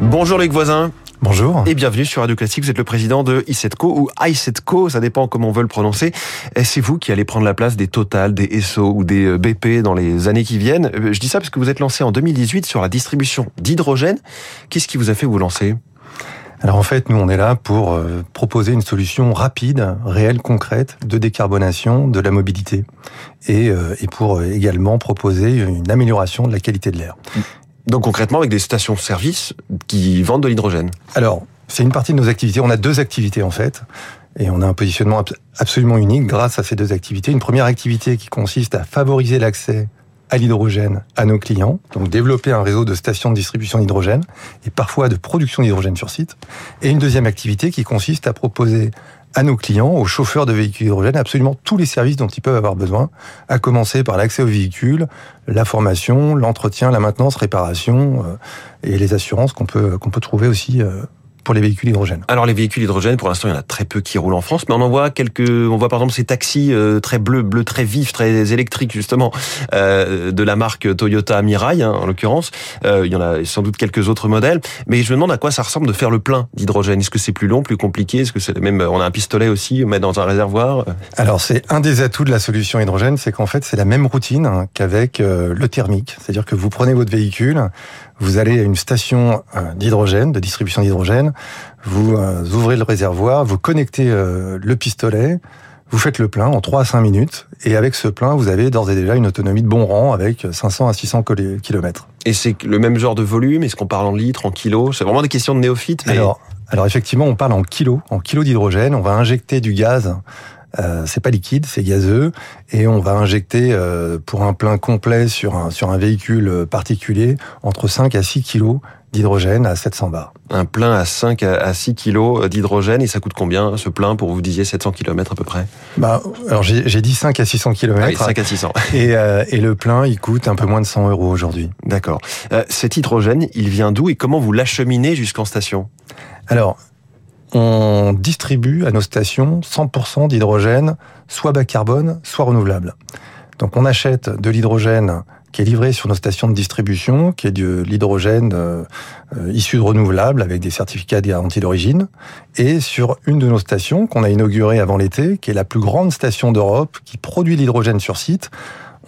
Bonjour Luc Voisin. Bonjour. Et bienvenue sur Radio Classique. Vous êtes le président de ICETCO ou ICETCO, ça dépend comment on veut le prononcer. C'est vous qui allez prendre la place des Total, des Esso ou des euh, BP dans les années qui viennent. Euh, je dis ça parce que vous êtes lancé en 2018 sur la distribution d'hydrogène. Qu'est-ce qui vous a fait vous lancer? Alors en fait, nous, on est là pour euh, proposer une solution rapide, réelle, concrète de décarbonation de la mobilité et, et pour également proposer une amélioration de la qualité de l'air. Donc concrètement avec des stations-service qui vendent de l'hydrogène Alors, c'est une partie de nos activités. On a deux activités en fait. Et on a un positionnement absolument unique grâce à ces deux activités. Une première activité qui consiste à favoriser l'accès à l'hydrogène à nos clients, donc développer un réseau de stations de distribution d'hydrogène et parfois de production d'hydrogène sur site. Et une deuxième activité qui consiste à proposer à nos clients, aux chauffeurs de véhicules hydrogène, absolument tous les services dont ils peuvent avoir besoin, à commencer par l'accès aux véhicules, la formation, l'entretien, la maintenance, réparation euh, et les assurances qu'on peut qu'on peut trouver aussi euh, pour les véhicules hydrogène. Alors les véhicules hydrogène, pour l'instant, il y en a très peu qui roulent en France, mais on en voit quelques. On voit par exemple ces taxis euh, très bleus, bleus très vifs, très électriques justement, euh, de la marque Toyota Mirai hein, en l'occurrence. Euh, il y en a sans doute quelques autres modèles, mais je me demande à quoi ça ressemble de faire le plein d'hydrogène. Est-ce que c'est plus long, plus compliqué? Est-ce que c'est même On a un pistolet aussi, on met dans un réservoir Alors c'est un des atouts de la solution hydrogène, c'est qu'en fait c'est la même routine qu'avec le thermique, c'est-à-dire que vous prenez votre véhicule, vous allez à une station d'hydrogène, de distribution d'hydrogène, vous euh, ouvrez le réservoir, vous connectez euh, le pistolet, vous faites le plein en 3 à 5 minutes, et avec ce plein, vous avez d'ores et déjà une autonomie de bon rang avec 500 à 600 km. Et c'est le même genre de volume? Est-ce qu'on parle en litres, en kilos? C'est vraiment des questions de néophytes. Mais... Alors, alors effectivement, on parle en kilos, en kilos d'hydrogène. On va injecter du gaz euh, c'est pas liquide, c'est gazeux, et on va injecter euh, pour un plein complet sur un, sur un véhicule particulier entre 5 à 6 kilos d'hydrogène à 700 bars. Un plein à 5 à 6 kilos d'hydrogène, et ça coûte combien ce plein pour vous disiez 700 km à peu près? Bah, Alors j'ai dit 5 à 600 km. oui, 5 à 600. Et, euh, et le plein, il coûte un peu moins de 100 euros aujourd'hui. D'accord. Euh, cet hydrogène, il vient d'où et comment vous l'acheminez jusqu'en station? Alors, on distribue à nos stations 100% d'hydrogène, soit bas carbone, soit renouvelable. Donc on achète de l'hydrogène qui est livré sur nos stations de distribution, qui est de l'hydrogène euh, euh, issu de renouvelable avec des certificats de garantie d'origine, et sur une de nos stations qu'on a inaugurée avant l'été, qui est la plus grande station d'Europe qui produit l'hydrogène sur site.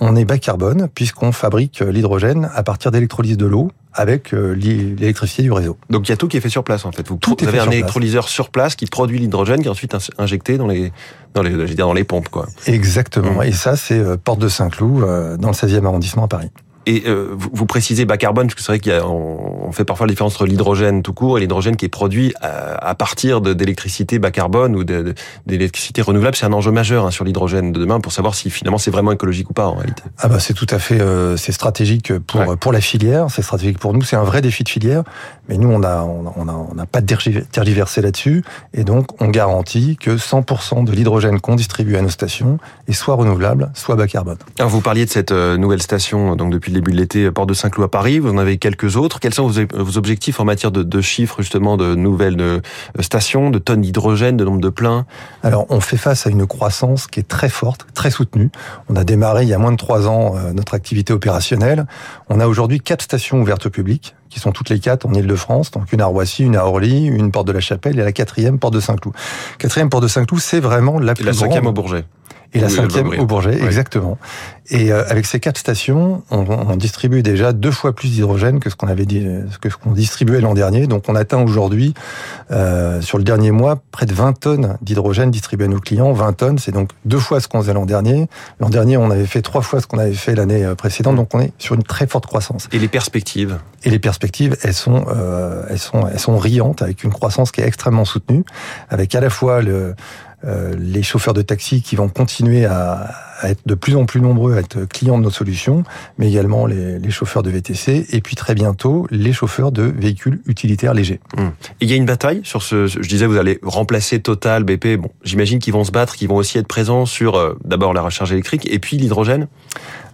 On est bas carbone puisqu'on fabrique l'hydrogène à partir d'électrolyse de l'eau avec euh, l'électricité du réseau. Donc il y a tout qui est fait sur place en fait. Vous, tout avez un électrolyseur sur place qui produit l'hydrogène qui est ensuite injecté dans les dans les dans les pompes quoi. Exactement. Mmh. Et ça c'est euh, Porte de Saint-Cloud euh, dans le 16e arrondissement à Paris. Et euh, vous, précisez bas carbone, parce que c'est vrai qu'on fait parfois la différence entre l'hydrogène tout court et l'hydrogène qui est produit à, partir d'électricité bas carbone ou d'électricité renouvelable. C'est un enjeu majeur hein, sur l'hydrogène de demain pour savoir si finalement c'est vraiment écologique ou pas en réalité. Ah bah c'est tout à fait, euh, c'est stratégique pour pour la filière, c'est stratégique pour nous, c'est un vrai défi de filière. Mais nous on a on a on a, pas tergiversé là-dessus et donc on garantit que 100% de l'hydrogène qu'on distribue à nos stations est soit renouvelable, soit bas carbone. Alors vous parliez de cette euh, nouvelle station donc depuis début de l'été, Port de Saint-Cloud à Paris. Vous en avez quelques autres. Quels sont vos objectifs en matière de, chiffres, justement, de nouvelles euh, stations, de tonnes d'hydrogène, de nombre de pleins? Alors, on fait face à une croissance qui est très forte, très soutenue. On a démarré il y a moins de trois ans euh, notre activité opérationnelle. On a aujourd'hui quatre stations ouvertes au public qui sont toutes les quatre en Ile-de-France, donc une à Roissy, une à Orly, une porte de la Chapelle et la quatrième porte de Saint-Cloud. Quatrième porte de Saint-Cloud, c'est vraiment la plus la cinquième au Bourget et la cinquième au Bourget, exactement. Et euh, avec ces quatre stations, on, on, distribue déjà deux fois plus d'hydrogène que ce qu'on avait dit, que ce qu'on distribuait l'an dernier. Donc on atteint aujourd'hui, euh, sur le dernier mois, près de 20 tonnes d'hydrogène distribué à nos clients. 20 tonnes, c'est donc deux fois ce qu'on faisait l'an dernier. L'an dernier, on avait fait trois fois ce qu'on avait fait l'année euh, précédente. Donc on est sur une très forte croissance. Et les perspectives? Et les perspectives, elles sont, euh, elles sont, elles sont riantes avec une croissance qui est extrêmement soutenue, avec à la fois le euh, les chauffeurs de taxi qui vont continuer à, être de plus en plus nombreux à être clients de nos solutions, mais également les, chauffeurs de VTC et puis très bientôt les chauffeurs de véhicules utilitaires légers. Hum. il y a une bataille sur ce. Je disais, vous allez remplacer Total, BP. Bon, j'imagine qu'ils vont se battre, qu'ils vont aussi être présents sur euh, d'abord la recharge électrique et puis l'hydrogène?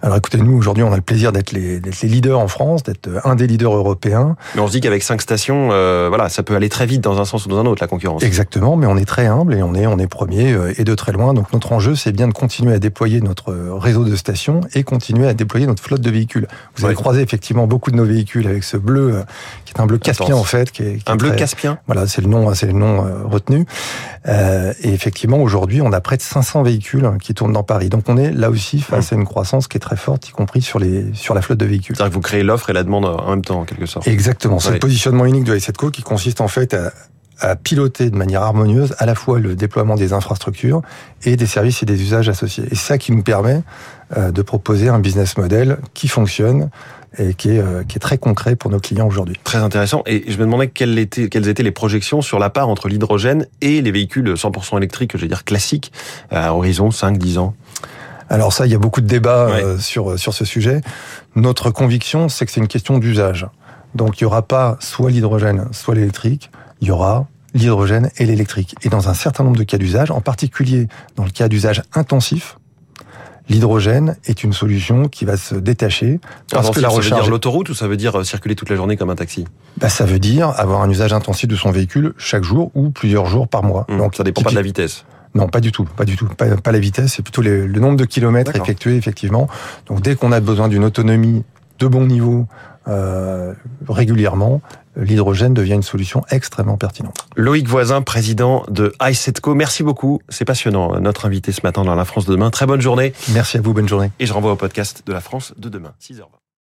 Alors écoutez, nous aujourd'hui, on a le plaisir d'être les, les, leaders en France, d'être un des leaders européens. Mais on se dit qu'avec cinq stations, euh, voilà, ça peut aller très vite dans un sens ou dans un autre la concurrence. Exactement, mais on est très humble et on est on est premier euh, et de très loin. Donc notre enjeu, c'est bien de continuer à déployer notre réseau de stations et continuer à déployer notre flotte de véhicules. Vous avez croisé effectivement beaucoup de nos véhicules avec ce bleu euh, qui est un bleu caspien en fait, qui est, qui un bleu caspien. Voilà, c'est le nom, c'est le nom retenu. Euh, et effectivement, aujourd'hui, on a près de 500 véhicules qui tournent dans Paris. Donc on est là aussi face à une croissance qui est très forte, y compris sur, les, sur la flotte de véhicules. C'est-à-dire que vous créez l'offre et la demande en même temps, en quelque sorte. Exactement. C'est le positionnement unique de Isetco qui consiste en fait à, à piloter de manière harmonieuse à la fois le déploiement des infrastructures et des services et des usages associés. Et c'est ça qui nous permet euh, de proposer un business model qui fonctionne et qui est, euh, qui est très concret pour nos clients aujourd'hui. Très intéressant. Et je me demandais quelles étaient, quelles étaient les projections sur la part entre l'hydrogène et les véhicules 100% électriques, je veux dire classiques, à horizon 5-10 ans. Alors ça, il y a beaucoup de débats euh, sur, sur ce sujet. Notre conviction, c'est que c'est une question d'usage. Donc il n'y aura pas soit l'hydrogène, soit l'électrique. Il y aura l'hydrogène et l'électrique. Et dans un certain nombre de cas d'usage, en particulier dans le cas d'usage intensif, L'hydrogène est une solution qui va se détacher parce que la recharge. Ça veut dire l'autoroute ou ça veut dire euh, circuler toute la journée comme un taxi? Bah, Ça veut dire avoir un usage intensif de son véhicule chaque jour ou plusieurs jours par mois. Mmh, Donc ça dépend pas de la vitesse. Non, pas du tout, pas du tout, pas, la vitesse, c'est plutôt le nombre de kilomètres effectués effectivement. Donc dès qu'on a besoin d'une autonomie de bon niveau euh, régulièrement, l'hydrogène devient une solution extrêmement pertinente. Loïc Voisin, président de iSetco, merci beaucoup. C'est passionnant, notre invité ce matin dans La France de demain. Très bonne journée. Merci à vous, bonne journée. Et je renvoie au podcast de La France de demain, 6h20.